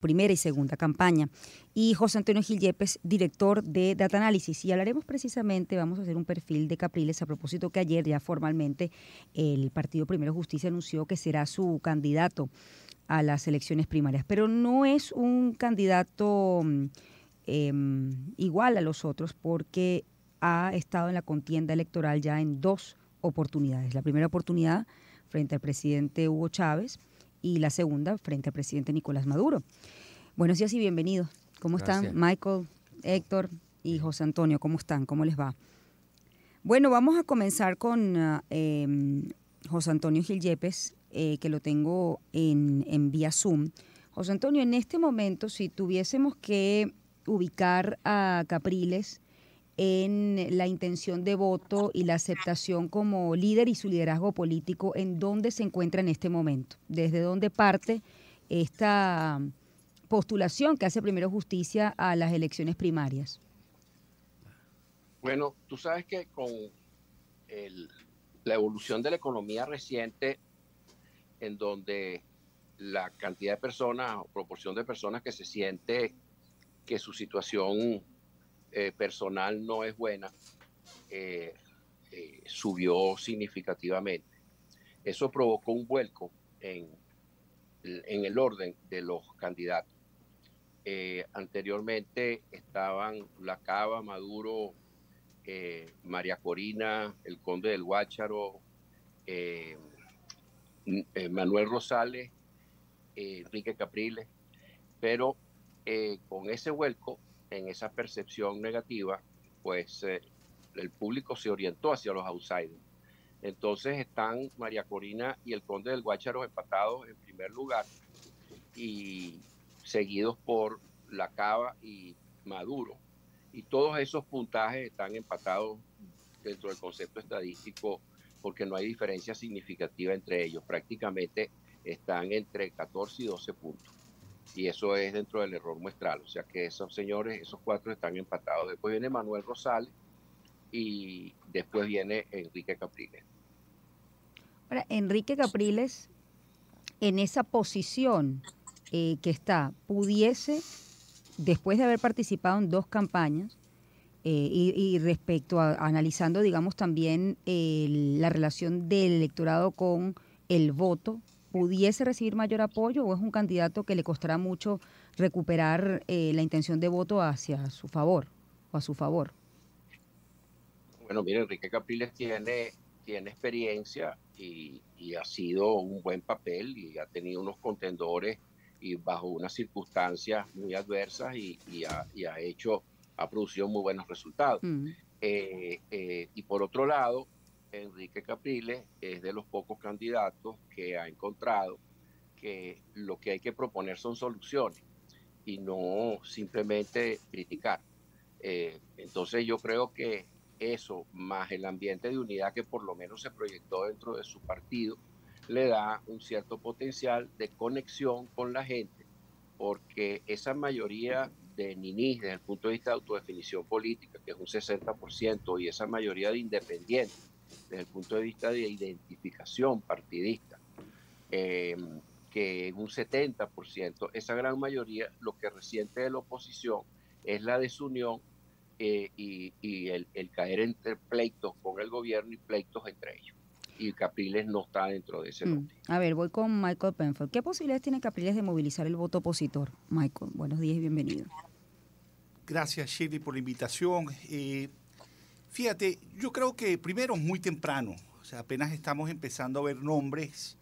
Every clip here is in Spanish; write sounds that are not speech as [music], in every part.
primera y segunda campaña, y José Antonio Gil Yepes, director de Data Analysis. Y hablaremos precisamente, vamos a hacer un perfil de Capriles a propósito que ayer ya formalmente el Partido Primero Justicia anunció que será su candidato a las elecciones primarias, pero no es un candidato em, igual a los otros porque ha estado en la contienda electoral ya en dos oportunidades. La primera oportunidad frente al presidente Hugo Chávez, y la segunda frente al presidente Nicolás Maduro. Buenos días y bienvenidos. ¿Cómo están Michael, Héctor y José Antonio? ¿Cómo están? ¿Cómo les va? Bueno, vamos a comenzar con ah, em, José Antonio Gil Yepes, eh, que lo tengo en, en vía Zoom. José Antonio, en este momento, si tuviésemos que ubicar a Capriles en la intención de voto y la aceptación como líder y su liderazgo político, ¿en dónde se encuentra en este momento? ¿Desde dónde parte esta postulación que hace Primero Justicia a las elecciones primarias? Bueno, tú sabes que con la evolución de la economía reciente, en donde la cantidad de personas o proporción de personas que se siente que su situación eh, personal no es buena, eh, eh, subió significativamente. Eso provocó un vuelco en, en el orden de los candidatos. anteriormente estaban La Cava, Maduro, María Corina, el Conde del Guácharo, Manuel Rosales, Enrique Capriles, pero con ese vuelco en esa percepción negativa, pues eh, el público se orientó hacia los outsiders. Entonces están María Corina y el Conde del Guácharo empatados en primer lugar y seguidos por La Cava y Maduro. Y todos esos puntajes están empatados dentro del concepto estadístico porque no hay diferencia significativa entre ellos. Prácticamente están entre 14 y 12 puntos y eso es dentro del error muestral. O sea que esos señores, esos cuatro están empatados. Después viene Manuel Rosales y después viene Enrique Capriles. Ahora, Enrique Capriles, en esa posición eh, que está, pudiese, después de haber participado en dos campañas, eh, y, respecto a analizando, digamos, también la relación del electorado con el voto, pudiese recibir mayor apoyo o es un candidato que le costará mucho recuperar eh, la intención de voto hacia su favor o a su favor? Bueno, mire, Enrique Capriles tiene, tiene experiencia y, ha sido un buen papel y ha tenido unos contendores y bajo unas circunstancias muy adversas y, ha, hecho, ha producido muy buenos resultados. Mm. Eh, eh, y por otro lado, Enrique Capriles es de los pocos candidatos que ha encontrado que lo que hay que proponer son soluciones y no simplemente criticar. Eh, entonces yo creo que eso, más el ambiente de unidad que por lo menos se proyectó dentro de su partido, le da un cierto potencial de conexión con la gente, porque esa mayoría de ninis desde el punto de vista de autodefinición política, que es un 60%, y esa mayoría de independientes, desde el punto de vista de identificación partidista, em, que en un 70%, esa gran mayoría lo que resiente de la oposición es la desunión eh, y, el, caer entre pleitos con el gobierno y pleitos entre ellos. Y Capriles no está dentro de ese mm. A ver, voy con Michael Penford. ¿Qué posibilidades tiene Capriles de movilizar el voto opositor? Michael, buenos días y bienvenido. Gracias, Shirley, por la invitación. Eh, Fíjate, yo creo que primero es muy temprano, o sea, apenas estamos empezando a ver nombres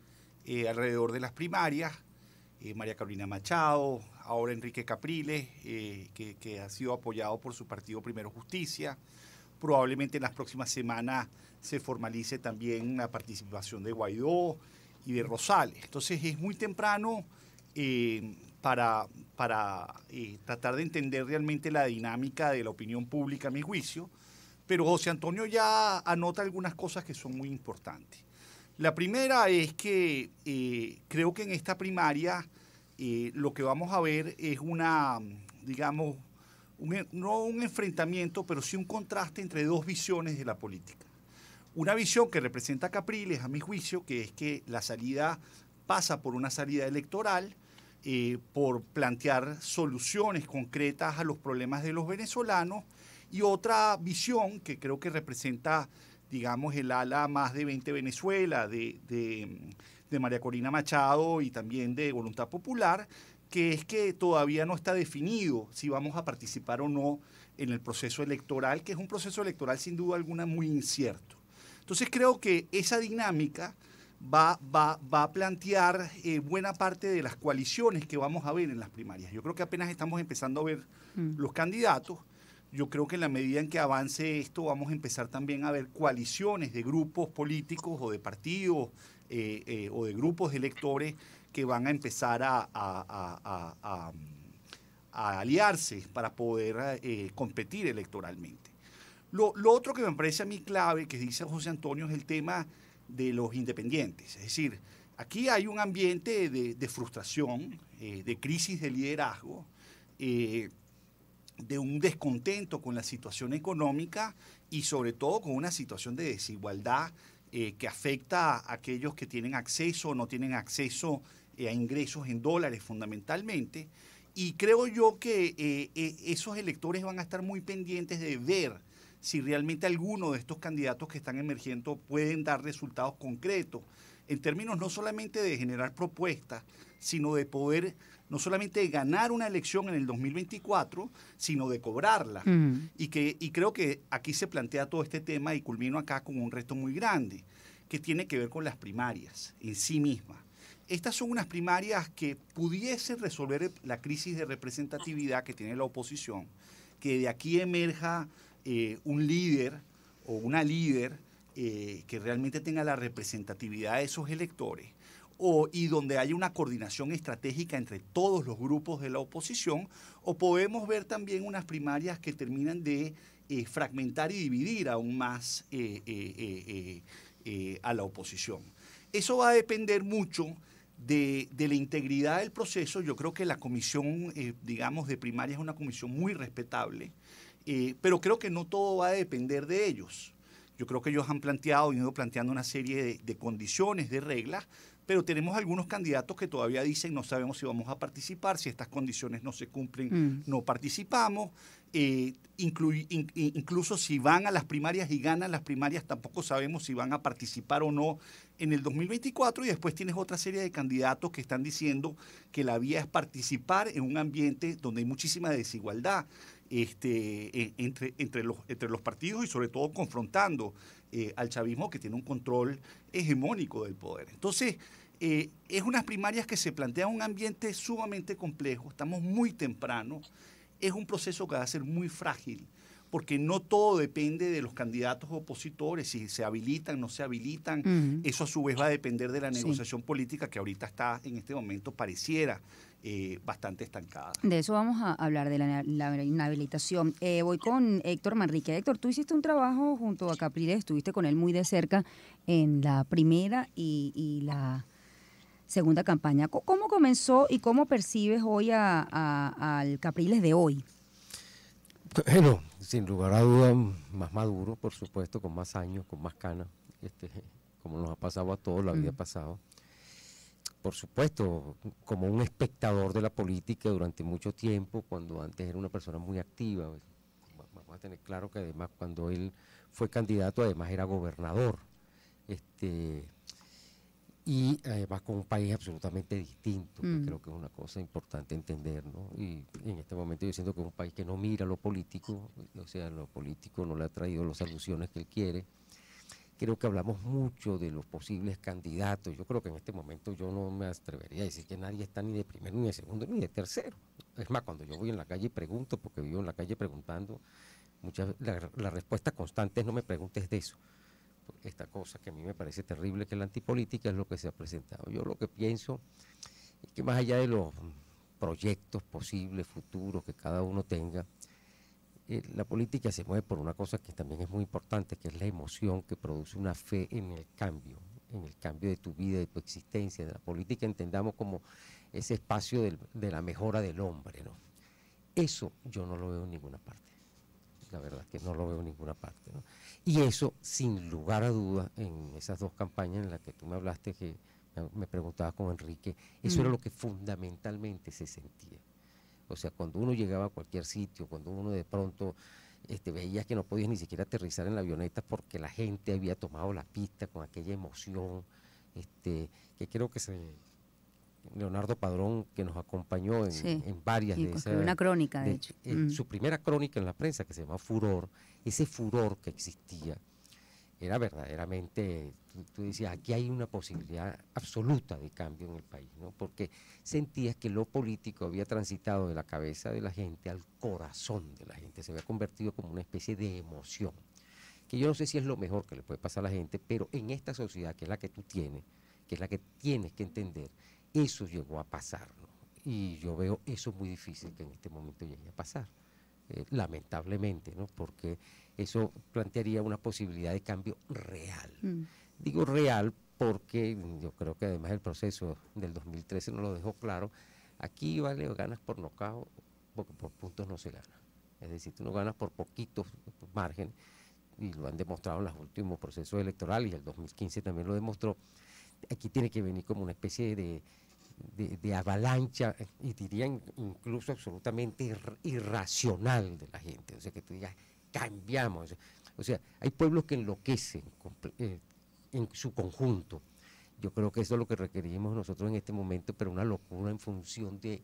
eh, alrededor de las primarias, eh, María Carolina Machado, ahora Enrique Capriles, eh, que, ha sido apoyado por su partido Primero Justicia. Probablemente en las próximas semanas se formalice también la participación de Guaidó y de Rosales. Entonces es muy temprano para, para tratar de entender realmente la dinámica de la opinión pública, a mi juicio pero José Antonio ya anota algunas cosas que son muy importantes. La primera es que eh, creo que en esta primaria eh, lo que vamos a ver es una, digamos, no un enfrentamiento, pero sí un contraste entre dos visiones de la política. Una visión que representa Capriles, a mi juicio, que es que la salida pasa por una salida electoral eh, por plantear soluciones concretas a los problemas de los venezolanos y otra visión que creo que representa, digamos, el ala más de 20 Venezuela, de, de María Corina Machado y también de Voluntad Popular, que es que todavía no está definido si vamos a participar o no en el proceso electoral, que es un proceso electoral sin duda alguna muy incierto. Entonces creo que esa dinámica va, va, va a plantear eh, buena parte de las coaliciones que vamos a ver en las primarias. Yo creo que apenas estamos empezando a ver mm. los candidatos. Yo creo que en la medida en que avance esto vamos a empezar también a ver coaliciones de grupos políticos o de partidos eh, eh, o de grupos de electores que van a empezar a, aliarse para poder eh, competir electoralmente. Lo, otro que me parece a mí clave, que dice José Antonio, es el tema de los independientes. Es decir, aquí hay un ambiente de, frustración, de crisis de liderazgo, de un descontento con la situación económica y sobre todo con una situación de desigualdad eh, que afecta a aquellos que tienen acceso o no tienen acceso eh, a ingresos en dólares fundamentalmente. Y creo yo que eh, esos electores van a estar muy pendientes de ver si realmente alguno de estos candidatos que están emergiendo pueden dar resultados concretos, en términos no solamente de generar propuestas, sino de poder no solamente de ganar una elección en el 2024, sino de cobrarla. y, que, y creo que aquí se plantea todo este tema y culmino acá con un reto muy grande, que tiene que ver con las primarias en sí mismas. Estas son unas primarias que pudiesen resolver la crisis de representatividad que tiene la oposición, que de aquí emerja eh, un líder o una líder eh, que realmente tenga la representatividad de esos electores o, y donde haya una coordinación estratégica entre todos los grupos de la oposición, o podemos ver también unas primarias que terminan de eh, fragmentar y dividir aún más eh, eh, a la oposición. Eso va a depender mucho de, de, la integridad del proceso. Yo creo que la comisión, digamos, de primaria es una comisión muy respetable, pero creo que no todo va a depender de ellos. Yo creo que ellos han planteado y ido planteando una serie de, de condiciones, de reglas, pero tenemos algunos candidatos que todavía dicen no sabemos si vamos a participar, si estas condiciones no se cumplen, mm. no participamos. Eh, incluso si van a las primarias y ganan las primarias, tampoco sabemos si van a participar o no en el 2024 y después tienes otra serie de candidatos que están diciendo que la vía es participar en un ambiente donde hay muchísima desigualdad este, entre, entre, los, entre los partidos y sobre todo confrontando eh, al chavismo que tiene un control hegemónico del poder. Entonces, eh, es unas primarias que se plantea un ambiente sumamente complejo, estamos muy temprano, es un proceso que va a ser muy frágil, porque no todo depende de los candidatos opositores, si se habilitan, no se habilitan, eso a su vez va a depender de la negociación política que ahorita está en este momento, pareciera eh, bastante estancada. De eso vamos a hablar, de la, inhabilitación. Eh, voy con Héctor Manrique. Héctor, tú hiciste un trabajo junto a Capriles, estuviste con él muy de cerca en la primera y, la segunda campaña. ¿Cómo comenzó y cómo percibes hoy al Capriles de hoy? Bueno, sin lugar a dudas, más maduro, por supuesto, con más años, con más canas, este, como nos ha pasado a todos, lo había pasado por supuesto, como un espectador de la política durante mucho tiempo, cuando antes era una persona muy activa. Vamos a tener claro que además cuando él fue candidato, además era gobernador. Este, y además con un país absolutamente distinto, que mm. creo que es una cosa importante entender, ¿no? Y en este momento yo siento que es un país que no mira lo político, o sea, lo político no le ha traído las soluciones que él quiere, creo que hablamos mucho de los posibles candidatos. Yo creo que en este momento yo no me atrevería a decir que nadie está ni de primero, ni de segundo, ni de tercero. Es más, cuando yo voy en la calle y pregunto, porque vivo en la calle preguntando, muchas la, la respuesta constante es no me preguntes de eso. Esta cosa que a mí me parece terrible, que la antipolítica es lo que se ha presentado. Yo lo que pienso es que más allá de los proyectos posibles, futuros que cada uno tenga, eh, la política se mueve por una cosa que también es muy importante, que es la emoción que produce una fe en el cambio, en el cambio de tu vida, de tu existencia. De la política entendamos como ese espacio de la mejora del hombre. ¿no? Eso yo no lo veo en ninguna parte. La verdad que no lo veo en ninguna parte. Y eso, sin lugar a dudas, en esas dos campañas en las que tú me hablaste, que me preguntaba con Enrique, eso era Mm. lo que fundamentalmente se sentía. O sea, cuando uno llegaba a cualquier sitio, cuando uno de pronto este, veía que no podías ni siquiera aterrizar en la avioneta porque la gente había tomado la pista con aquella emoción, este, que creo que se, Leonardo Padrón, que nos acompañó en, Sí, en varias de esas una crónica, de, de- hecho. Mm. su primera crónica en la prensa que se llama Furor, ese furor que existía, era verdaderamente, tú, decías, aquí hay una posibilidad absoluta de cambio en el país, ¿no? porque sentías que lo político había transitado de la cabeza de la gente al corazón de la gente, se había convertido como una especie de emoción, que yo no sé si es lo mejor que le puede pasar a la gente, pero en esta sociedad que es la que tú tienes, que es la que tienes que entender, eso llegó a pasar, ¿no? Y yo veo eso muy difícil que en este momento llegue a pasar, eh, lamentablemente, ¿no? Porque eso plantearía una posibilidad de cambio real. Mm. Digo real porque yo creo que además el proceso del 2013 nos lo dejó claro. Aquí vale ganas por nocao, porque por puntos no se gana. Es decir, tú no ganas por poquitos margen y lo han demostrado en los últimos procesos electorales y el 2015 también lo demostró. Aquí tiene que venir como una especie de, de, de avalancha y dirían incluso absolutamente ir- irracional de la gente. O sea, que tú digas, cambiamos. O sea, hay pueblos que enloquecen eh, en su conjunto. Yo creo que eso es lo que requerimos nosotros en este momento, pero una locura en función de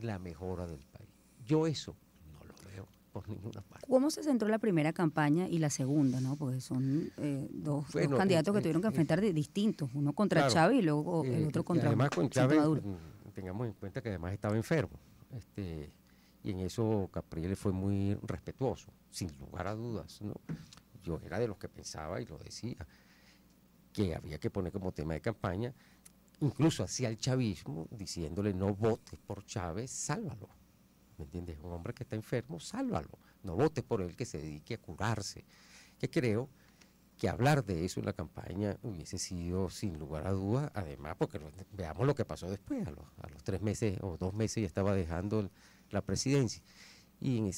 la mejora del país. Yo eso no lo veo por ninguna parte. ¿Cómo se centró la primera campaña y la segunda, no? Porque son eh, dos, dos candidatos eh, que eh, tuvieron que enfrentar de distintos, uno contra claro, Chávez y luego el otro contra además con Chávez, mm, tengamos en cuenta que además estaba enfermo. Este, y en eso Capriles fue muy respetuoso, sin lugar a dudas. Yo era de los que pensaba y lo decía, que había que poner como tema de campaña, incluso hacia el chavismo, diciéndole no votes por Chávez, sálvalo. ¿Me entiendes? Un hombre que está enfermo, sálvalo. No votes por él que se dedique a curarse. Que creo que hablar de eso en la campaña hubiese sido sin lugar a dudas, además porque veamos lo que pasó después, a los, a los tres meses o dos meses ya estaba dejando el- la presidencia. Y,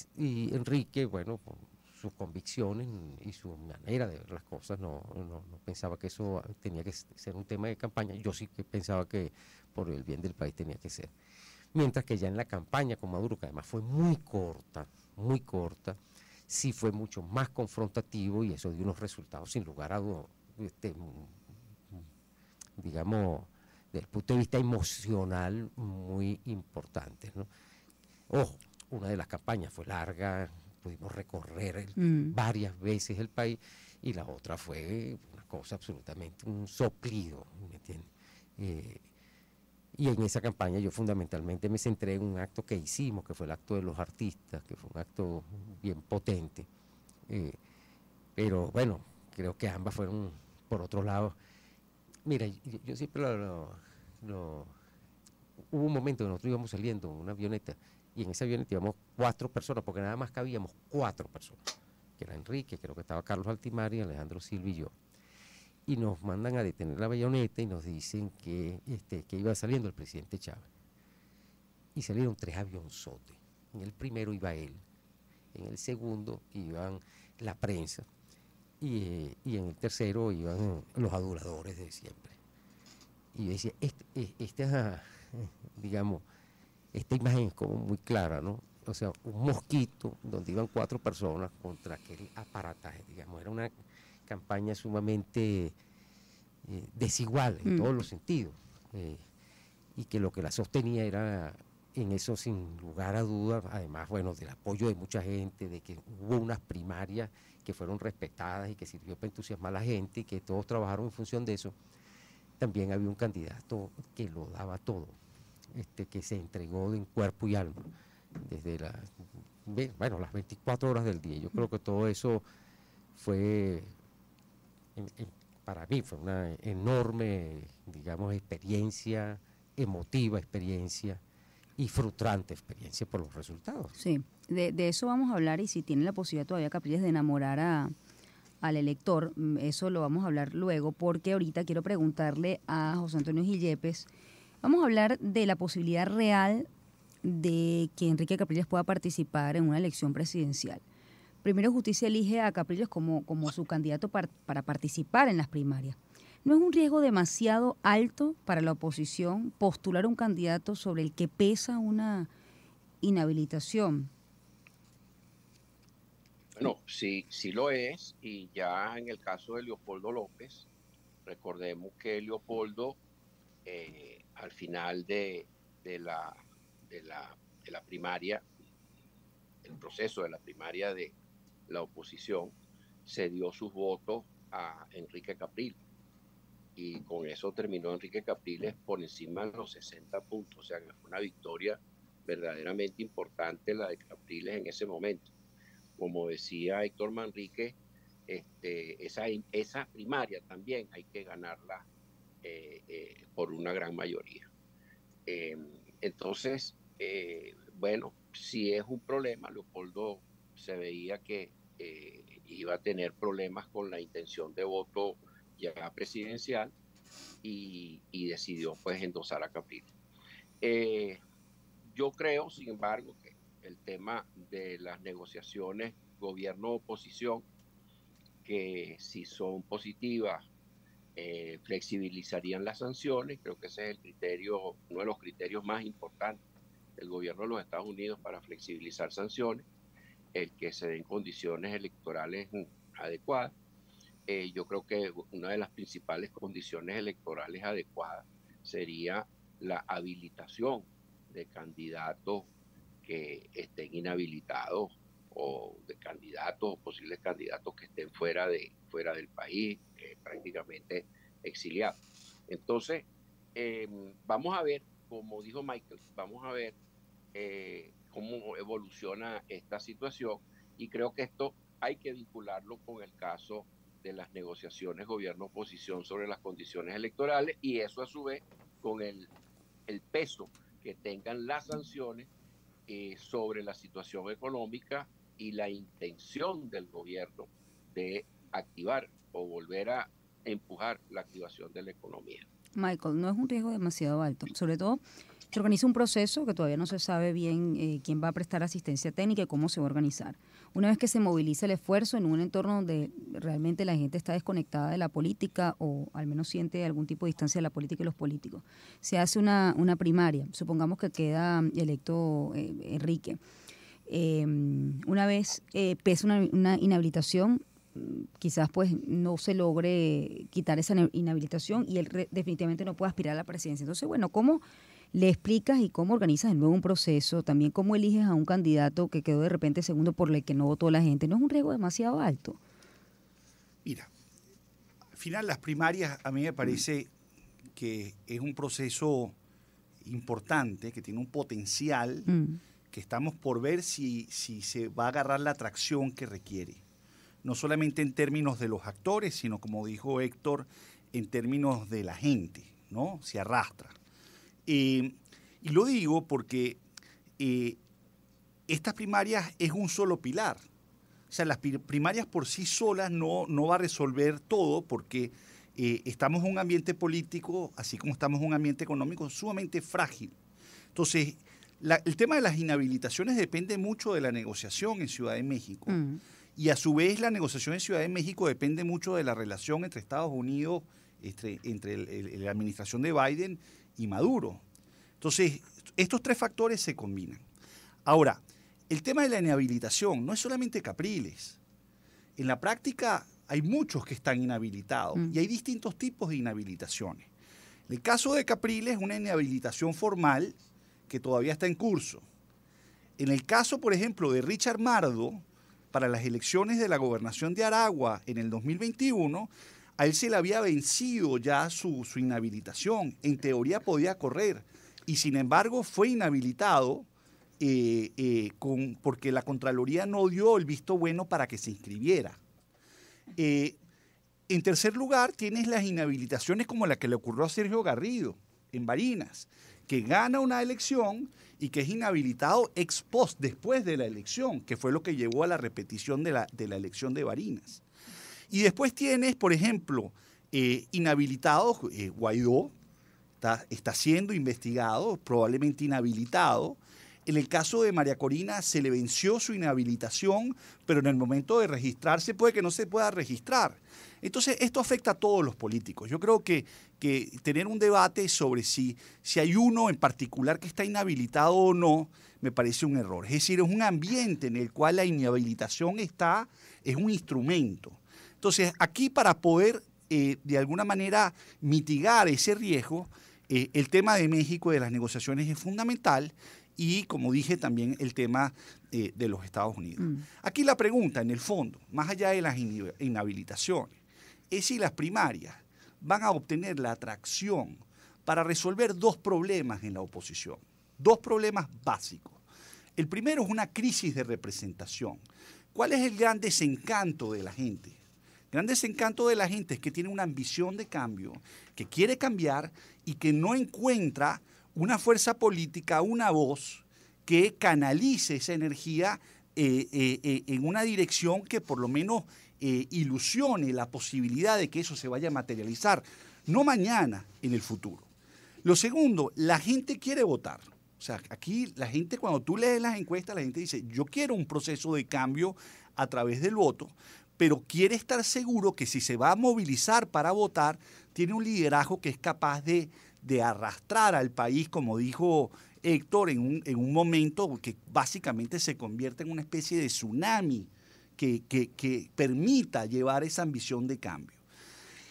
Enrique, bueno, con sus convicciones y su manera de ver las cosas, no, no, pensaba que eso tenía que ser un tema de campaña, yo sí que pensaba que por el bien del país tenía que ser. Mientras que ya en la campaña con Maduro, que además fue muy corta, muy corta, sí fue mucho más confrontativo y eso dio unos resultados sin lugar a dudas, este, digamos, desde el punto de vista emocional muy importantes. ¿no? Ojo, una de las campañas fue larga, pudimos recorrer el- Mm. varias veces el país y la otra fue una cosa absolutamente, un soplido, ¿me entiendes? Eh, y en esa campaña yo fundamentalmente me centré en un acto que hicimos, que fue el acto de los artistas, que fue un acto bien potente. Eh, pero bueno, creo que ambas fueron por otro lado. Mira, yo, yo siempre lo, lo- lo- Hubo un momento que nosotros íbamos saliendo en una avioneta y en esa avioneta íbamos cuatro personas, porque nada más cabíamos cuatro personas. Que era Enrique, creo que estaba Carlos Altimari, Alejandro Silva y yo y nos mandan a detener la bayoneta y nos dicen que, este, que iba saliendo el presidente Chávez. Y salieron tres avionzotes. En el primero iba él, en el segundo iban la prensa y, eh, y en el tercero iban los aduladores de siempre. Y yo decía, este- e- esta, [laughs] digamos, esta imagen es como muy clara, ¿no? O sea, un mosquito donde iban cuatro personas contra aquel aparataje, digamos, era una campaña sumamente eh, desigual en Mm. todos los sentidos. eh, y que lo que la sostenía era en eso sin lugar a dudas, además, bueno, del apoyo de mucha gente, de que hubo unas primarias que fueron respetadas y que sirvió para entusiasmar a la gente y que todos trabajaron en función de eso, también había un candidato que lo daba todo, este, que se entregó en cuerpo y alma, desde las, bueno, las 24 horas del día. Yo creo que todo eso fue, para mí, fue una enorme, digamos, experiencia, emotiva experiencia y frustrante experiencia por los resultados. Sí, de, eso vamos a hablar y si tienen la posibilidad todavía Capriles de enamorar a, al elector, mm, eso lo vamos a hablar luego porque ahorita quiero preguntarle a José Antonio Gil Yepes, vamos a hablar de la posibilidad real de que Enrique Capriles pueda participar en una elección presidencial. Primero Justicia elige a Capriles como, como su candidato par- para participar en las primarias. ¿No es un riesgo demasiado alto para la oposición postular un candidato sobre el que pesa una inhabilitación? Bueno, sí, sí lo es, y ya en el caso de Leopoldo López, recordemos que Leopoldo eh, al final de, la, de, la, de la primaria, el proceso de la primaria de la oposición, se dio sus votos a Enrique Capriles y con eso terminó Enrique Capriles por encima de los 60 puntos, o sea que fue una victoria verdaderamente importante la de Capriles en ese momento. Como decía Héctor Manrique, este, esa, esa primaria también hay que ganarla eh, eh, por una gran mayoría. Em, entonces, eh, bueno, si es un problema, Leopoldo se veía que iba a tener problemas con la intención de voto ya presidencial y, decidió pues endosar a Capriles. Eh, yo creo, sin embargo, que el tema de las negociaciones gobierno-oposición, que si son positivas, eh, flexibilizarían las sanciones, creo que ese es el criterio, uno de los criterios más importantes del gobierno de los Estados Unidos para flexibilizar sanciones, el que se den condiciones electorales adecuadas. Eh, yo creo que una de las principales condiciones electorales adecuadas sería la habilitación de candidatos que estén inhabilitados o de candidatos o posibles candidatos que estén fuera de fuera del país, prácticamente exiliados. Entonces, em, vamos a ver, como dijo Michael, vamos a ver eh, cómo evoluciona esta situación y creo que esto hay que vincularlo con el caso de las negociaciones gobierno-oposición sobre las condiciones electorales y eso a su vez con el, el peso que tengan las sanciones eh, sobre la situación económica y la intención del gobierno de activar o volver a empujar la activación de la economía. Michael, no es un riesgo demasiado alto, sobre todo se organiza un proceso que todavía no se sabe bien eh, quién va a prestar asistencia técnica y cómo se va a organizar. Una vez que se moviliza el esfuerzo en un entorno donde realmente la gente está desconectada de la política o al menos siente algún tipo de distancia de la política y los políticos, se hace una, una primaria. Supongamos que queda electo eh, Enrique. Em, una vez eh, pesa una, una inhabilitación, quizás pues no se logre quitar esa inhabilitación y él definitivamente no puede aspirar a la presidencia. Entonces, bueno, ¿cómo le explicas y cómo organizas de nuevo un proceso, también cómo eliges a un candidato que quedó de repente segundo por el que no votó la gente. ¿No es un riesgo demasiado alto? Mira, al final las primarias a mí me parece que es un proceso importante, que tiene un potencial, mm. Que estamos por ver si, si se va a agarrar la atracción que requiere. No solamente en términos de los actores, sino como dijo Héctor, en términos de la gente, ¿no? Se arrastra. Eh, y lo digo porque eh, estas primarias es un solo pilar. O sea, las primarias por sí solas no, no va a resolver todo porque eh, estamos en un ambiente político, así como estamos en un ambiente económico, sumamente frágil. Entonces, el tema de las inhabilitaciones depende mucho de la negociación en Ciudad de México. Mm. Y a su vez la negociación en Ciudad de México depende mucho de la relación entre Estados Unidos, entre, entre la administración de Biden y Maduro. Entonces, estos tres factores se combinan. Ahora, el tema de la inhabilitación no es solamente Capriles. En la práctica hay muchos que están inhabilitados mm. y hay distintos tipos de inhabilitaciones. En el caso de Capriles, una inhabilitación formal que todavía está en curso. En el caso, por ejemplo, de Richard Mardo, para las elecciones de la gobernación de Aragua en el 2021, a él se le había vencido ya su, inhabilitación. En teoría podía correr. Y sin embargo fue inhabilitado eh, eh, porque la Contraloría no dio el visto bueno para que se inscribiera. Eh, en tercer lugar, tienes las inhabilitaciones como la que le ocurrió a Sergio Garrido en Barinas, que gana una elección y que es inhabilitado ex post, después de la elección, que fue lo que llevó a la repetición de la, de la elección de Barinas. Y después tienes, por ejemplo, eh, inhabilitados, eh, Guaidó está, está, siendo investigado, probablemente inhabilitado. En el caso de María Corina se le venció su inhabilitación, pero en el momento de registrarse puede que no se pueda registrar. Entonces, esto afecta a todos los políticos. Yo creo que, que tener un debate sobre si, si hay uno en particular que está inhabilitado o no, me parece un error. Es decir, es un ambiente en el cual la inhabilitación está, es un instrumento. Entonces, aquí para poder eh, de alguna manera mitigar ese riesgo, eh, el tema de México y de las negociaciones es fundamental y, como dije, también el tema eh, de los Estados Unidos. Mm. Aquí la pregunta, en el fondo, más allá de las inhabilitaciones, es si las primarias van a obtener la atracción para resolver dos problemas en la oposición, dos problemas básicos. El primero es una crisis de representación. ¿Cuál es el gran desencanto de la gente? El gran desencanto de la gente es que tiene una ambición de cambio, que quiere cambiar y que no encuentra una fuerza política, una voz que canalice esa energía eh, eh, eh, en una dirección que por lo menos ilusione la posibilidad de que eso se vaya a materializar, no mañana, en el futuro. Lo segundo, la gente quiere votar. O sea, aquí la gente cuando tú lees las encuestas, la gente dice, yo quiero un proceso de cambio a través del voto, pero quiere estar seguro que si se va a movilizar para votar, tiene un liderazgo que es capaz de de arrastrar al país, como dijo Héctor, en un, en un momento que básicamente se convierte en una especie de tsunami que, que, permita llevar esa ambición de cambio.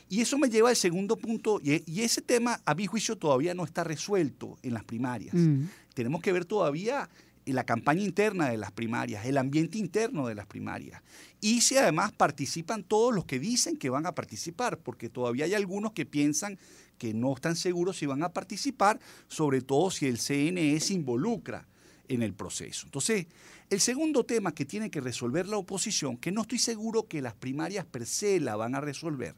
Y eso me lleva al segundo punto, y, ese tema a mi juicio todavía no está resuelto en las primarias. Mm. Tenemos que ver todavía la campaña interna de las primarias, el ambiente interno de las primarias. Y si además participan todos los que dicen que van a participar, porque todavía hay algunos que piensan que no están seguros si van a participar, sobre todo si el CNE se involucra en el proceso. Entonces, el segundo tema que tiene que resolver la oposición, que no estoy seguro que las primarias per se la van a resolver,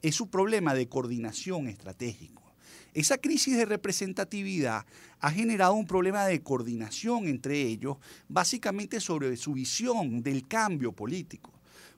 es su problema de coordinación estratégico. Esa crisis de representatividad ha generado un problema de coordinación entre ellos, básicamente sobre su visión del cambio político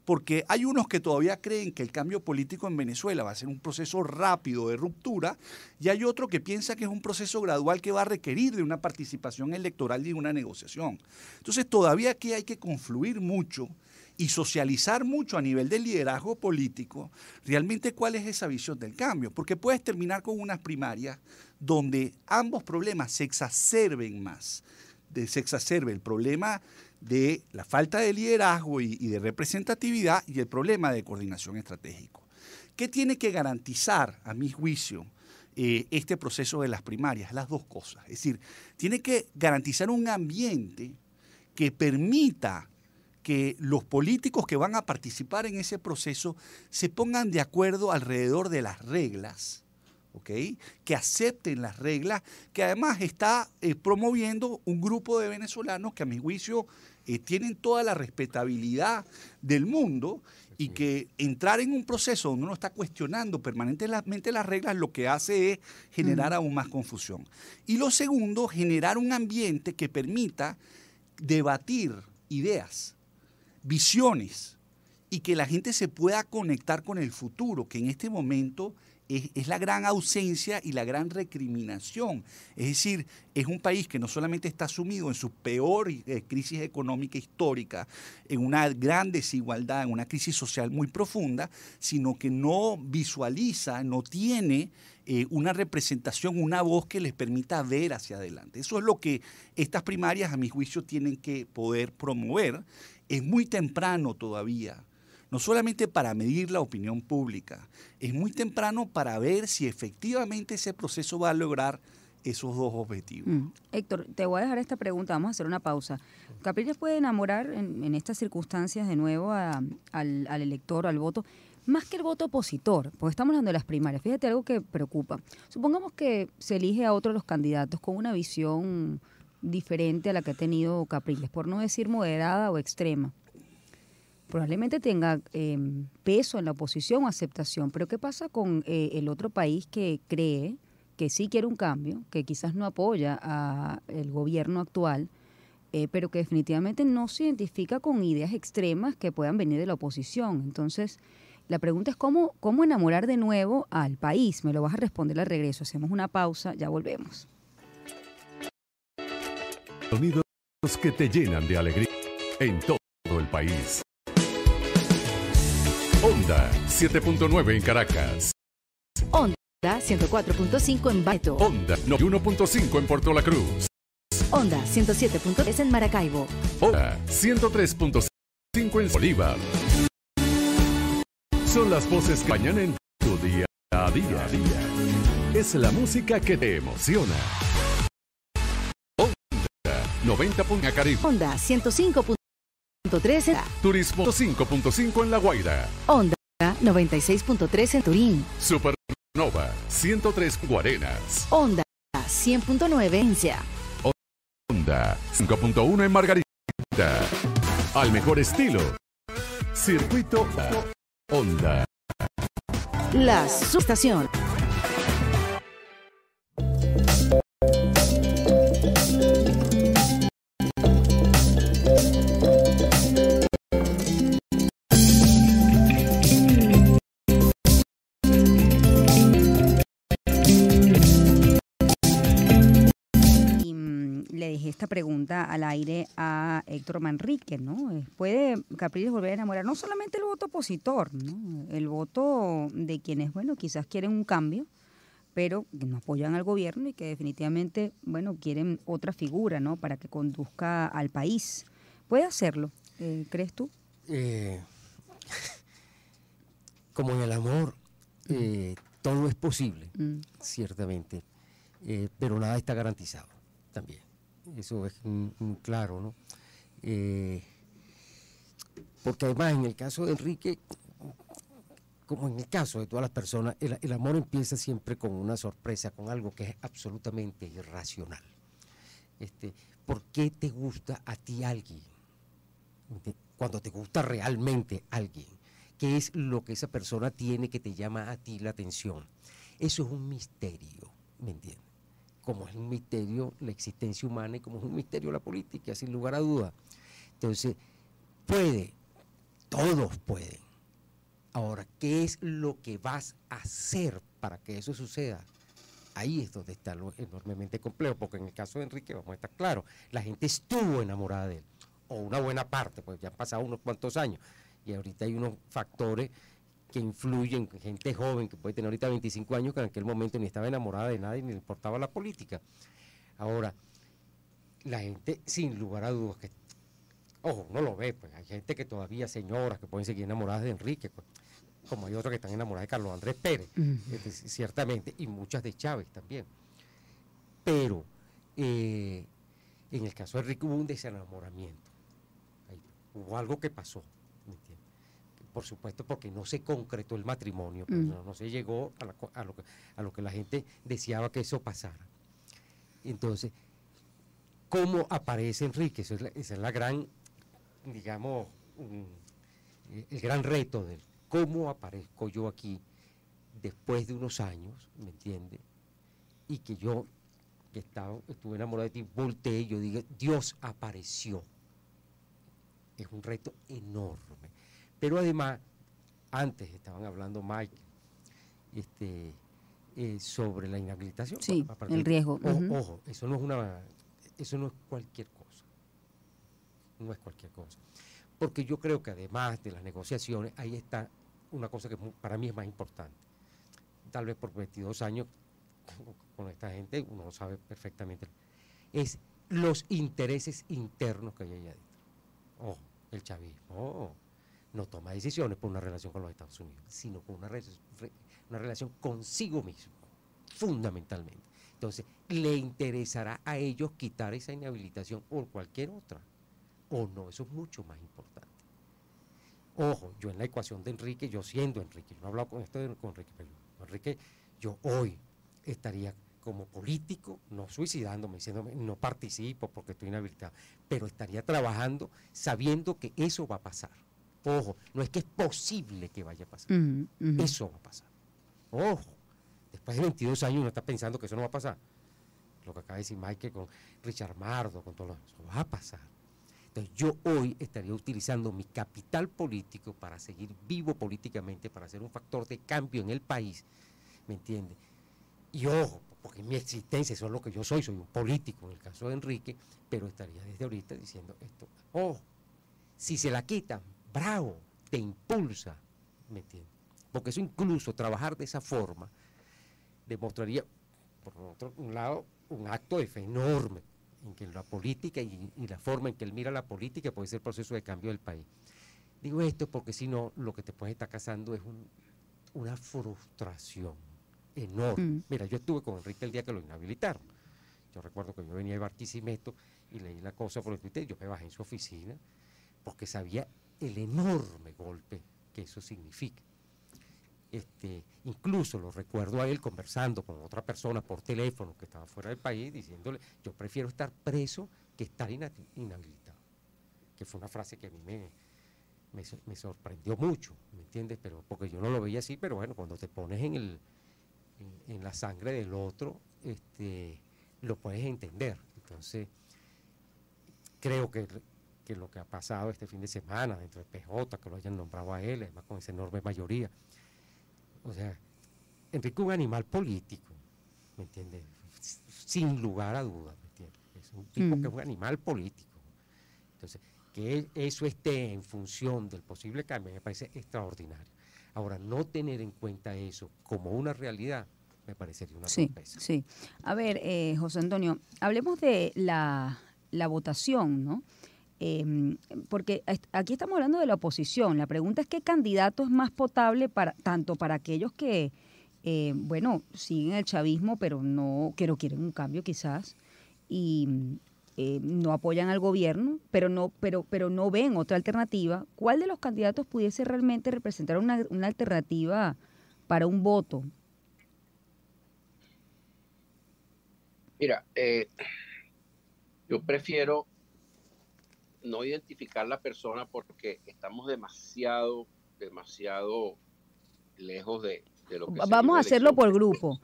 porque hay unos que todavía creen que el cambio político en Venezuela va a ser un proceso rápido de ruptura y hay otro que piensa que es un proceso gradual que va a requerir de una participación electoral y de una negociación. Entonces todavía aquí hay que confluir mucho y socializar mucho a nivel del liderazgo político realmente cuál es esa visión del cambio, porque puedes terminar con unas primarias donde ambos problemas se exacerben más, se exacerbe el problema de la falta de liderazgo y, de representatividad y el problema de coordinación estratégico. ¿Qué tiene que garantizar, a mi juicio, eh, este proceso de las primarias? Las dos cosas. Es decir, tiene que garantizar un ambiente que permita que los políticos que van a participar en ese proceso se pongan de acuerdo alrededor de las reglas que acepten las reglas, que además está eh, promoviendo un grupo de venezolanos que a mi juicio eh, tienen toda la respetabilidad del mundo y que entrar en un proceso donde uno está cuestionando permanentemente las reglas lo que hace es generar aún más confusión. Y lo segundo, generar un ambiente que permita debatir ideas, visiones y que la gente se pueda conectar con el futuro, que en este momento es, la gran ausencia y la gran recriminación. Es decir, es un país que no solamente está sumido en su peor eh, crisis económica histórica, en una gran desigualdad, en una crisis social muy profunda, sino que no visualiza, no tiene eh, una representación, una voz que les permita ver hacia adelante. Eso es lo que estas primarias, a mi juicio, tienen que poder promover. Es muy temprano todavía no solamente para medir la opinión pública, es muy temprano para ver si efectivamente ese proceso va a lograr esos dos objetivos. Mm. Héctor, te voy a dejar esta pregunta, vamos a hacer una pausa. ¿Capriles puede enamorar en, estas circunstancias de nuevo al, al elector, al voto? Más que el voto opositor, porque estamos hablando de las primarias. Fíjate algo que preocupa. Supongamos que se elige a otro de los candidatos con una visión diferente a la que ha tenido Capriles, por no decir moderada o extrema probablemente tenga em, peso en la oposición o aceptación. Pero ¿qué pasa con eh, el otro país que cree que sí quiere un cambio, que quizás no apoya al gobierno actual, eh, pero que definitivamente no se identifica con ideas extremas que puedan venir de la oposición? Entonces, la pregunta es cómo, cómo enamorar de nuevo al país. Me lo vas a responder al regreso. Hacemos una pausa, ya volvemos. Sonidos que te llenan de alegría en todo el país. Onda 7.9 en Caracas. Onda 104.5 en Baeto. Onda 91.5 en Puerto La Cruz. Onda 107.3 en Maracaibo. Onda 103.5 en Bolívar. Son las voces que mañana en tu día a día a día. Es la música que te emociona. Onda 90. Caribe. Onda 105. Turismo 5.5 en La Guaira. Onda 96.3 en Turín. Supernova 103 Guarenas. Onda 100.9 en Cia. Onda 5.1 en Margarita. Al mejor estilo. Circuito Onda. La subestación. Le dejé esta pregunta al aire a Héctor Manrique, ¿no? Eh, ¿Puede Capriles volver a enamorar no solamente el voto opositor, ¿no? El voto de quienes, bueno, quizás quieren un cambio, pero que no apoyan al gobierno y que definitivamente, bueno, quieren otra figura, ¿no? Para que conduzca al país. ¿Puede hacerlo, eh, crees tú? Eh, [laughs] como en el amor, eh, todo es posible, Mm. ciertamente, eh, pero nada está garantizado también. Eso es mm, claro, ¿no? Eh, porque además, en el caso de Enrique, como en el caso de todas las personas, el, el amor empieza siempre con una sorpresa, con algo que es absolutamente irracional. Este, ¿Por qué te gusta a ti alguien? Cuando te gusta realmente alguien, ¿qué es lo que esa persona tiene que te llama a ti la atención? Eso es un misterio, ¿me entiendes? Como es un misterio la existencia humana y como es un misterio la política, sin lugar a duda. Entonces, puede, todos pueden. Ahora, ¿qué es lo que vas a hacer para que eso suceda? Ahí es donde está lo enormemente complejo, porque en el caso de Enrique, vamos a estar claros, la gente estuvo enamorada de él, o una buena parte, pues ya han pasado unos cuantos años, y ahorita hay unos factores que influyen, gente joven que puede tener ahorita 25 años, que en aquel momento ni estaba enamorada de nadie, ni le importaba la política. Ahora, la gente, sin lugar a dudas, que, ojo, no lo ve, pues hay gente que todavía, señoras, que pueden seguir enamoradas de Enrique, pues, como hay otras que están enamoradas de Carlos Andrés Pérez, este, ciertamente, y muchas de Chávez también. Pero eh, en el caso de Enrique hubo un desenamoramiento. Ahí, hubo algo que pasó, ¿me entiendes? Por supuesto, porque no se concretó el matrimonio, pues, Mm. no, no se llegó a, la co- a lo que, a lo que la gente deseaba que eso pasara. Entonces, ¿cómo aparece Enrique? Eso es la- esa es la gran, digamos, eh, el gran reto de él. ¿Cómo aparezco yo aquí después de unos años, ¿me entiende? Y que yo, que estaba, estuve enamorado de ti, volteé y yo dije, Dios apareció. Es un reto enorme. Pero además, antes estaban hablando Mike este, eh, sobre la inhabilitación. Sí, a partir el riesgo, Ojo, ojo, eso no es una, eso no es cualquier cosa. No es cualquier cosa. Porque yo creo que además de las negociaciones, ahí está una cosa que para mí es más importante. Tal vez por 22 años con esta gente, uno lo sabe perfectamente. Es los intereses internos que hay allá adentro. Ojo, el chavismo no toma decisiones por una relación con los Estados Unidos, sino por una, re- re- una relación consigo mismo, fundamentalmente. Entonces, le interesará a ellos quitar esa inhabilitación o cualquier otra, o no, eso es mucho más importante. Ojo, yo en la ecuación de Enrique, yo siendo Enrique, no he hablado con esto de- con Enrique, pero Enrique, yo hoy estaría como político, no suicidándome, diciéndome, no participo porque estoy inhabilitado, pero estaría trabajando sabiendo que eso va a pasar. Ojo, no es que es posible que vaya a pasar, eso va a pasar. Ojo, después de 22 años uno está pensando que eso no va a pasar. Lo que acaba de decir Michael con Richard Mardo, con todo lo eso va a pasar. Entonces yo hoy estaría utilizando mi capital político para seguir vivo políticamente, para ser un factor de cambio en el país, ¿me entiende? Y ojo, porque mi existencia, eso es lo que yo soy, soy un político en el caso de Enrique, pero estaría desde ahorita diciendo esto, oh, si se la quitan, bravo, te impulsa, ¿me entiendes? Porque eso incluso trabajar de esa forma demostraría, por otro lado, un acto de fe enorme en que la política y, y, la forma en que él mira la política puede ser el proceso de cambio del país. Digo esto porque si no, lo que te puede estar casando es un, una frustración enorme. Mm. Mira, yo estuve con Enrique el día que lo inhabilitaron. Yo recuerdo que yo venía de Barquisimeto y leí la cosa por el Twitter, yo me bajé en su oficina porque sabía el enorme golpe que eso significa. Este, incluso lo recuerdo a él conversando con otra persona por teléfono que estaba fuera del país, diciéndole, yo prefiero estar preso que estar inhabilitado. Que fue una frase que a mí me, me, sorprendió mucho, ¿me entiendes? Pero, porque yo no lo veía así, pero bueno, cuando te pones en, el, en, la sangre del otro, este, lo puedes entender. Entonces, creo que, que, lo que ha pasado este fin de semana dentro de PJ, que lo hayan nombrado a él, además con esa enorme mayoría, o sea, Enrique es un animal político, ¿me entiendes? Sin lugar a dudas, ¿me entiendes? Es un tipo que es un animal político. Entonces, que eso esté en función del posible cambio me parece extraordinario. Ahora, no tener en cuenta eso como una realidad me parecería una sí, Sí, A ver, eh, José Antonio, hablemos de la, votación, ¿no? Em, porque aquí estamos hablando de la oposición. La pregunta es qué candidato es más potable para tanto para aquellos que, eh, bueno, siguen el chavismo, pero no, que quieren un cambio quizás, y, eh, no apoyan al gobierno, pero no, pero, pero no ven otra alternativa, ¿cuál de los candidatos pudiese realmente representar una, alternativa para un voto? Mira, eh, yo prefiero no identificar la persona porque estamos demasiado, demasiado lejos de, lo que... Vamos a hacerlo por grupo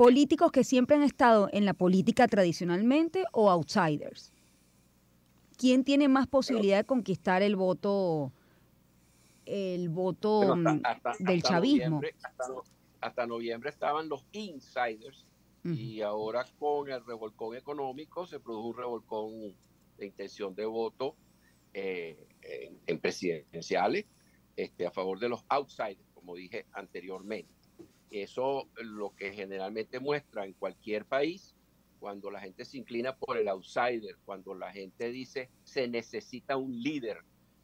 políticos que siempre han estado en la política tradicionalmente o outsiders? ¿Quién tiene más posibilidad de conquistar el voto el voto mm, del chavismo? hasta, noviembre estaban los insiders y ahora con el revolcón económico se produjo un revolcón de intención de voto eh, en, presidenciales este, a favor de los outsiders, como dije anteriormente. Eso lo que generalmente muestra en cualquier país, cuando la gente se inclina por el outsider, cuando la gente dice se necesita un líder,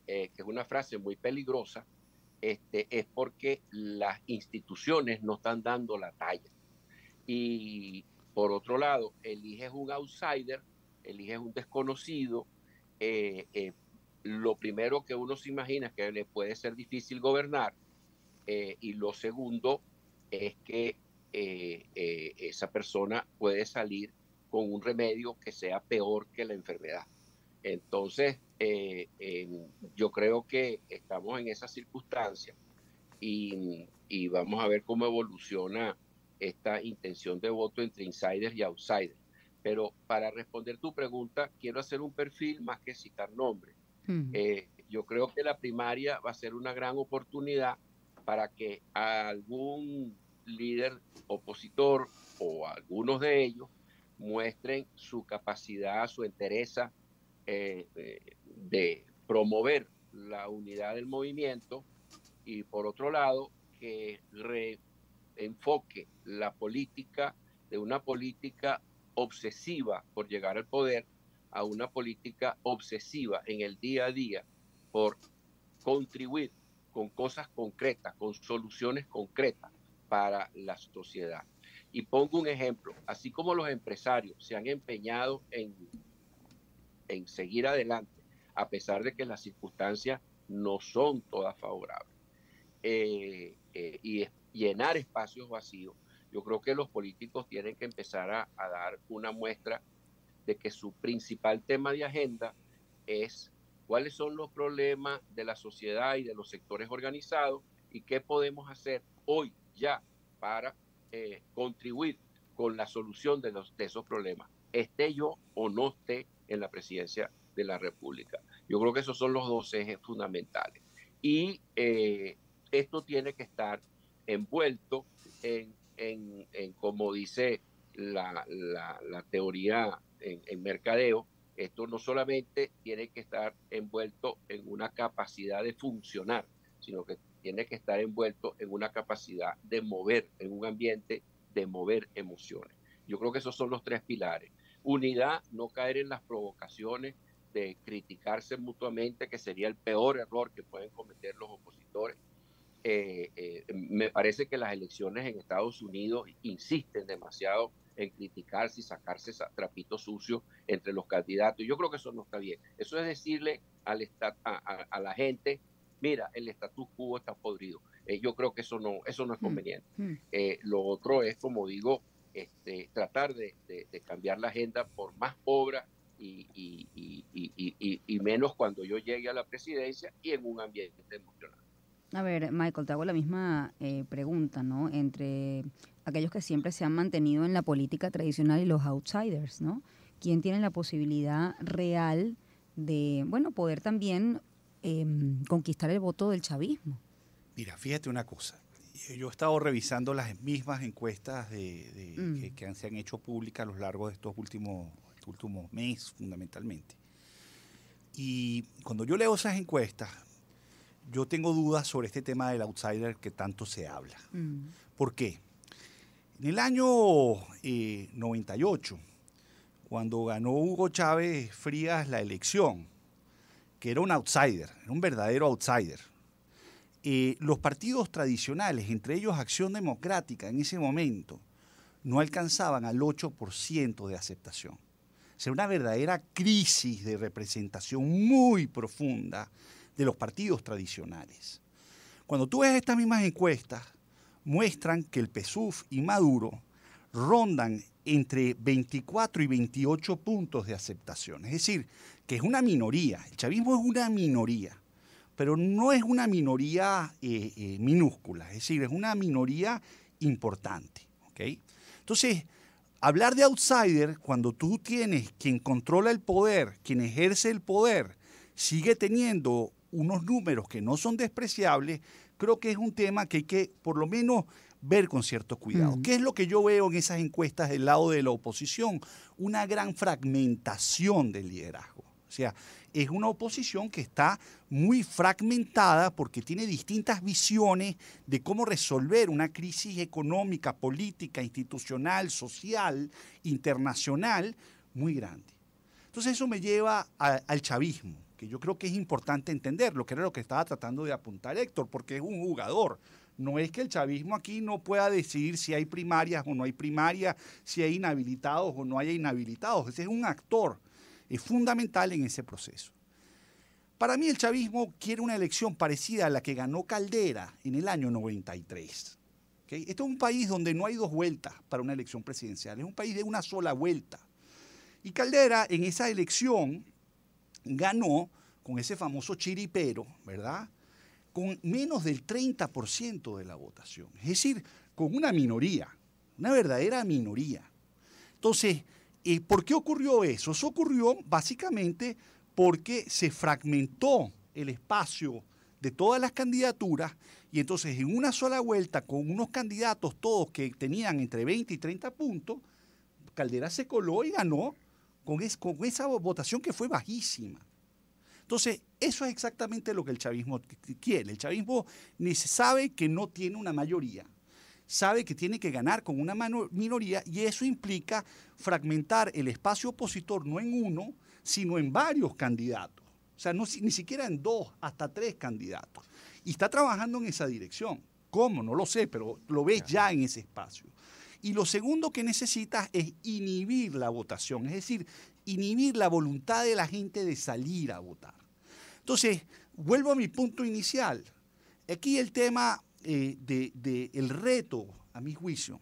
eh, que es una frase muy peligrosa, este, es porque las instituciones no están dando la talla. Y por otro lado, eliges un outsider, eliges un desconocido, eh, eh, lo primero que uno se imagina es que le puede ser difícil gobernar y lo segundo es que eh, eh, esa persona puede salir con un remedio que sea peor que la enfermedad. Entonces, eh, yo creo que estamos en esa circunstancia y, vamos a ver cómo evoluciona esta intención de voto entre insiders y outsiders. Pero para responder tu pregunta, quiero hacer un perfil más que citar nombres. yo creo que la primaria va a ser una gran oportunidad para que algún líder opositor o algunos de ellos muestren su capacidad, su interés eh, de, promover la unidad del movimiento y por otro lado que reenfoque la política de una política obsesiva por llegar al poder a una política obsesiva en el día a día por contribuir con cosas concretas, con soluciones concretas para la sociedad. Y pongo un ejemplo, así como los empresarios se han empeñado en, en seguir adelante, a pesar de que las circunstancias no son todas favorables, eh, eh, y llenar espacios vacíos, yo creo que los políticos tienen que empezar a, dar una muestra de que su principal tema de agenda es cuáles son los problemas de la sociedad y de los sectores organizados y qué podemos hacer hoy ya para eh, contribuir con la solución de esos problemas, esté yo o no esté en la presidencia de la República. Yo creo que esos son los dos ejes fundamentales. Y eh, esto tiene que estar envuelto en, en, como dice la, la, teoría en, en, mercadeo, esto no solamente tiene que estar envuelto en una capacidad de funcionar, sino que tiene que estar envuelto en una capacidad de mover, en un ambiente de mover emociones. Yo creo que esos son los tres pilares. Unidad, no caer en las provocaciones de criticarse mutuamente, que sería el peor error que pueden cometer los opositores. Eh, eh, me parece que las elecciones en Estados Unidos insisten demasiado en criticarse y sacarse trapitos sucios entre los candidatos. Yo creo que eso no está bien. Eso es decirle al a, a, a la gente, mira, el status quo está podrido. Eh, yo creo que eso no, eso no es conveniente. Eh, lo otro es, como digo, este, tratar de, de, de, cambiar la agenda por más obra y, y, y, y, menos cuando yo llegue a la presidencia y en un ambiente emocional. A ver, Michael, te hago la misma eh, pregunta, ¿no? Entre aquellos que siempre se han mantenido en la política tradicional y los outsiders, ¿no? ¿Quién tiene la posibilidad real de, bueno, poder también eh, conquistar el voto del chavismo? Mira, fíjate una cosa. Yo he estado revisando las mismas encuestas de, de mm. que, que se han hecho públicas a lo largo de estos últimos, estos últimos meses, fundamentalmente. Y cuando yo leo esas encuestas, yo tengo dudas sobre este tema del outsider que tanto se habla. Mm. ¿Por qué? En el año eh, 98, cuando ganó Hugo Chávez Frías la elección, que era un outsider, era un verdadero outsider, eh, los partidos tradicionales, entre ellos Acción Democrática, en ese momento, no alcanzaban al 8% de aceptación. O sea, una verdadera crisis de representación muy profunda de los partidos tradicionales. Cuando tú ves estas mismas encuestas, muestran que el PSUV y Maduro rondan entre 24 y 28 puntos de aceptación. Es decir, que es una minoría. El chavismo es una minoría, pero no es una minoría eh, eh, minúscula, es decir, es una minoría importante. ¿okay? Entonces, hablar de outsider cuando tú tienes quien controla el poder, quien ejerce el poder, sigue teniendo unos números que no son despreciables, creo que es un tema que hay que por lo menos ver con cierto cuidado. Mm. ¿Qué es lo que yo veo en esas encuestas del lado de la oposición? Una gran fragmentación del liderazgo. O sea, es una oposición que está muy fragmentada porque tiene distintas visiones de cómo resolver una crisis económica, política, institucional, social, internacional muy grande. Entonces eso me lleva a, al chavismo que yo creo que es importante entender, lo que era lo que estaba tratando de apuntar Héctor, porque es un jugador. No es que el chavismo aquí no pueda decidir si hay primarias o no hay primarias, si hay inhabilitados o no hay inhabilitados. Ese es un actor, es fundamental en ese proceso. Para mí el chavismo quiere una elección parecida a la que ganó Caldera en el año 93. ¿Okay? Esto es un país donde no hay dos vueltas para una elección presidencial, es un país de una sola vuelta. Y Caldera en esa elección ganó con ese famoso chiripero, ¿verdad? Con menos del 30% de la votación. Es decir, con una minoría, una verdadera minoría. Entonces, eh, ¿por qué ocurrió eso? Eso ocurrió básicamente porque se fragmentó el espacio de todas las candidaturas y entonces en una sola vuelta con unos candidatos todos que tenían entre 20 y 30 puntos, Caldera se coló y ganó con, con esa votación que fue bajísima. Entonces, eso es exactamente lo que el chavismo quiere. El chavismo sabe que no tiene una mayoría, sabe que tiene que ganar con una minoría y eso implica fragmentar el espacio opositor no en uno, sino en varios candidatos. O sea, no, ni siquiera en dos, hasta tres candidatos. Y está trabajando en esa dirección. ¿Cómo? No lo sé, pero lo ves ya en ese espacio. Y lo segundo que necesitas es inhibir la votación, es decir, inhibir la voluntad de la gente de salir a votar. Entonces, vuelvo a mi punto inicial. Aquí el tema eh, del de, el reto, a mi juicio,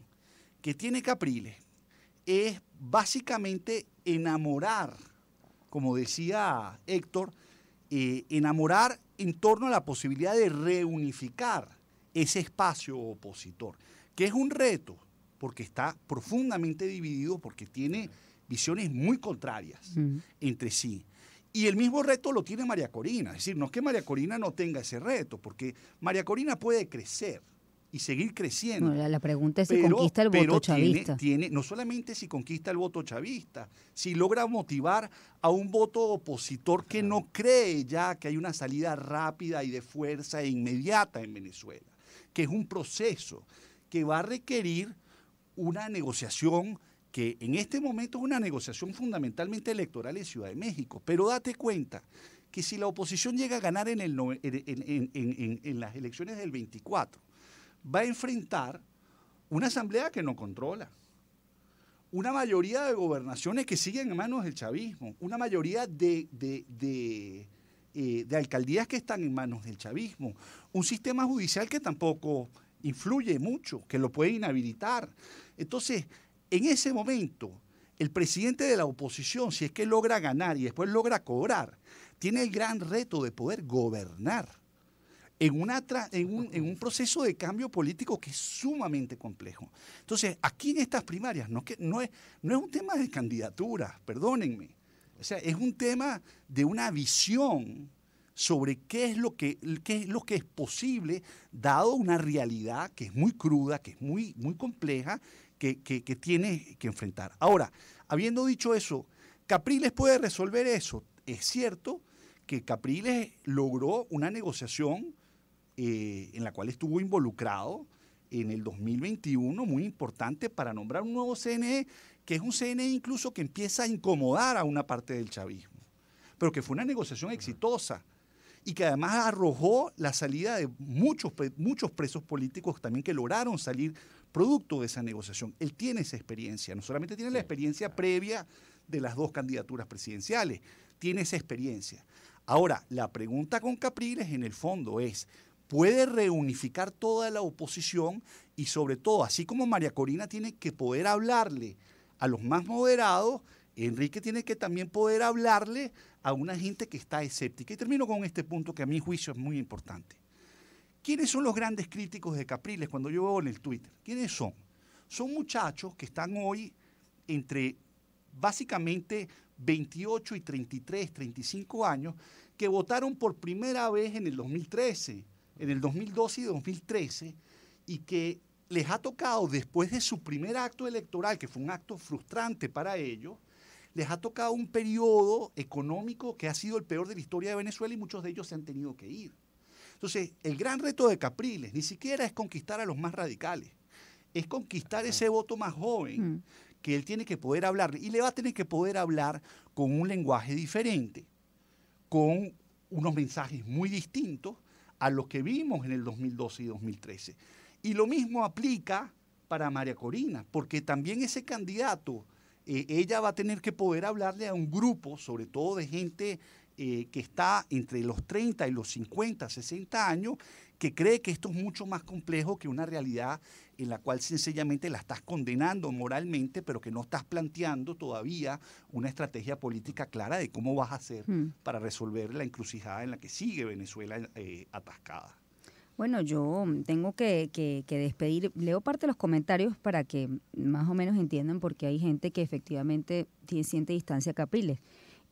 que tiene Capriles es básicamente enamorar, como decía Héctor, eh, enamorar en torno a la posibilidad de reunificar ese espacio opositor, que es un reto, porque está profundamente dividido, porque tiene visiones muy contrarias mm. entre sí. Y el mismo reto lo tiene María Corina. Es decir, no es que María Corina no tenga ese reto, porque María Corina puede crecer y seguir creciendo. No, la, la pregunta es si conquista el voto chavista. Tiene, tiene- no solamente si conquista el voto chavista, si logra motivar a un voto opositor que no cree ya que hay una salida rápida y de fuerza e inmediata en Venezuela, que es un proceso que va a requerir una negociación que en este momento es una negociación fundamentalmente electoral en Ciudad de México. Pero date cuenta que si la oposición llega a ganar en, las elecciones del 24, va a enfrentar una asamblea que no controla, una mayoría de gobernaciones que siguen en manos del chavismo, una mayoría de, eh, de alcaldías que están en manos del chavismo, un sistema judicial que tampoco influye mucho, que lo puede inhabilitar. Entonces, en ese momento, el presidente de la oposición, si es que logra ganar y después logra cobrar, tiene el gran reto de poder gobernar en, un, proceso de cambio político que es sumamente complejo. Entonces, aquí en estas primarias no, es, un tema de candidatura, perdónenme. O sea, es un tema de una visión sobre qué es lo que, es, lo que es posible, dado una realidad que es muy cruda, que es muy, muy compleja, que, que, que tiene que enfrentar. Ahora, habiendo dicho eso, ¿Capriles puede resolver eso? Es cierto que Capriles logró una negociación eh, en la cual estuvo involucrado en el 2021, muy importante para nombrar un nuevo CNE, que es un CNE incluso que empieza a incomodar a una parte del chavismo, pero que fue una negociación exitosa y que además arrojó la salida de muchos, muchos presos políticos también que lograron salir producto de esa negociación. Él tiene esa experiencia, no solamente tiene la experiencia previa de las dos candidaturas presidenciales, tiene esa experiencia. Ahora, la pregunta con Capriles en el fondo es, ¿puede reunificar toda la oposición? Y sobre todo, así como María Corina tiene que poder hablarle a los más moderados, Enrique tiene que también poder hablarle a una gente que está escéptica. Y termino con este punto que a mi juicio es muy importante. ¿Quiénes son los grandes críticos de Capriles cuando yo veo en el Twitter? ¿Quiénes son? Son muchachos que están hoy entre básicamente 28 y 33, 35 años, que votaron por primera vez en el 2013, en el 2012 y 2013, y que les ha tocado después de su primer acto electoral, que fue un acto frustrante para ellos, les ha tocado un periodo económico que ha sido el peor de la historia de Venezuela y muchos de ellos se han tenido que ir. Entonces, el gran reto de Capriles ni siquiera es conquistar a los más radicales, es conquistar ese voto más joven Mm. que él tiene que poder hablar y le va a tener que poder hablar con un lenguaje diferente, con unos mensajes muy distintos a los que vimos en el 2012 y 2013. Y lo mismo aplica para María Corina, porque también ese candidato, eh, ella va a tener que poder hablarle a un grupo, sobre todo de gente eh, que está entre los 30 y los 50, 60 años, que cree que esto es mucho más complejo que una realidad en la cual sencillamente la estás condenando moralmente, pero que no estás planteando todavía una estrategia política clara de cómo vas a hacer Mm. para resolver la encrucijada en la que sigue Venezuela eh, atascada. Bueno, yo tengo que, que- que despedir. Leo parte de los comentarios para que más o menos entiendan, porque hay gente que efectivamente tiene, siente distancia a Capriles.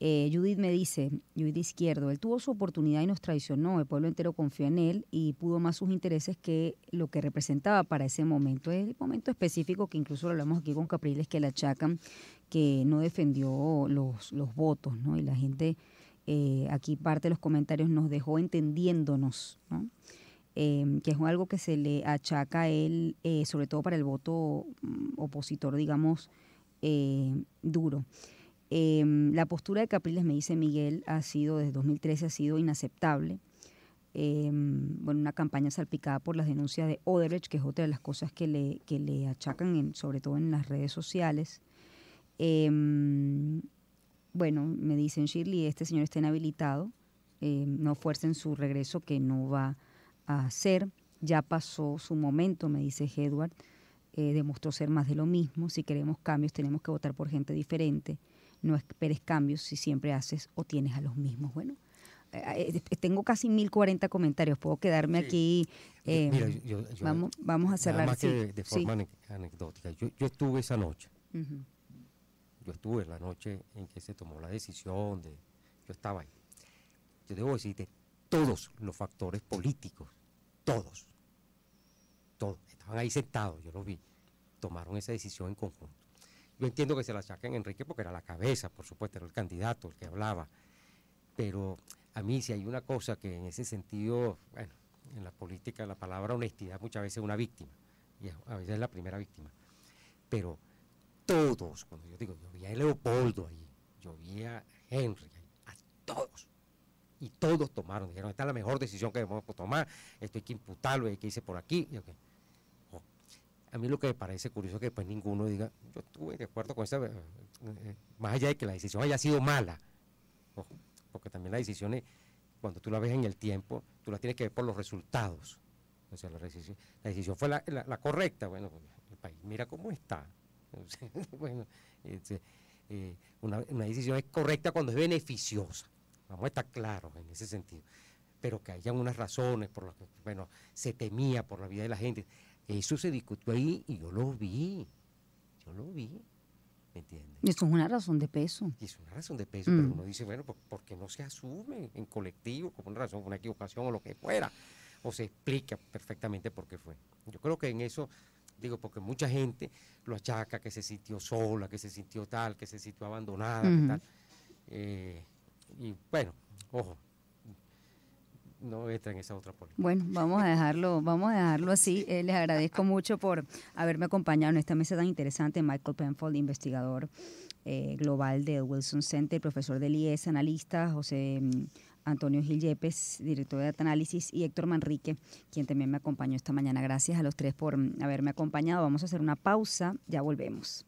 Eh, Judith me dice, Judith Izquierdo, él tuvo su oportunidad y nos traicionó, el pueblo entero confió en él y pudo más sus intereses que lo que representaba para ese momento. Es el momento específico que incluso lo hablamos aquí con Capriles, que le achacan que no defendió los, votos, ¿no? Y la gente, eh, aquí parte de los comentarios nos dejó entendiéndonos, ¿no? eh, que es algo que se le achaca a él, eh, sobre todo para el voto mm, opositor, digamos, duro. Eh, la postura de Capriles, me dice Miguel, ha sido, desde 2013 ha sido inaceptable. Eh, bueno, una campaña salpicada por las denuncias de Odebrecht, que es otra de las cosas que le, que le achacan, en- sobre todo en las redes sociales. Eh, bueno, me dicen, Shirley, este señor está inhabilitado, eh, no fuercen su regreso que no va a hacer, ya pasó su momento, me dice Edward, eh, demostró ser más de lo mismo, si queremos cambios tenemos que votar por gente diferente, no esperes cambios si siempre haces o tienes a los mismos. Bueno, eh, eh, tengo casi 1040 comentarios, puedo quedarme Sí. aquí. eh, Mira, yo- yo- vamos, vamos a cerrar. más que sí, de, forma ane- anecdótica. Yo, yo estuve esa noche, yo estuve la noche en que se tomó la decisión de, yo estaba ahí. Yo debo decirte, todos los factores políticos, todos, todos, estaban ahí sentados, yo lo vi, tomaron esa decisión en conjunto. Yo entiendo que se la achaquen a Enrique porque era la cabeza, por supuesto, era el candidato, el que hablaba, pero a mí si hay una cosa que en ese sentido, bueno, en la política la palabra honestidad muchas veces es una víctima, y a veces es la primera víctima, pero todos, cuando yo digo, yo vi a Leopoldo ahí, yo vi a Henry, a todos, y todos tomaron, dijeron, esta es la mejor decisión que debemos tomar, esto hay que imputarlo, hay que irse por aquí. A mí lo que me parece curioso es que después ninguno diga, yo estuve de acuerdo con esa, eh, eh, más allá de que la decisión haya sido mala, porque también las decisiones, cuando tú la ves en el tiempo, tú las tienes que ver por los resultados. O sea, la decisión, la decisión fue la, correcta, bueno, pues, el país mira cómo está. [laughs] bueno, este, eh, una, una decisión es correcta cuando es beneficiosa. Vamos a estar claros en ese sentido. Pero que hayan unas razones por las que, bueno, se temía por la vida de la gente. Eso se discutió ahí y yo lo vi. Yo lo vi. ¿Me entiendes? Eso es una razón de peso. Y es una razón de peso, pero mm. uno dice, bueno, ¿por, qué no se asume en colectivo como una razón, una equivocación o lo que fuera? O se explica perfectamente por qué fue. Yo creo que en eso, digo, porque mucha gente lo achaca que se sintió sola, que se sintió tal, que se sintió abandonada, que tal. Eh, y bueno, ojo, no entra en esa otra política. Bueno, vamos a dejarlo, vamos a dejarlo así. Eh, les agradezco mucho por haberme acompañado en esta mesa tan interesante. Michael Penfold, investigador eh, global del Wilson Center, profesor del IES, analista, José mm, Antonio Gil Yepes, director de Data Análisis, y Héctor Manrique, quien también me acompañó esta mañana. Gracias a los tres por mm, haberme acompañado. Vamos a hacer una pausa, ya volvemos.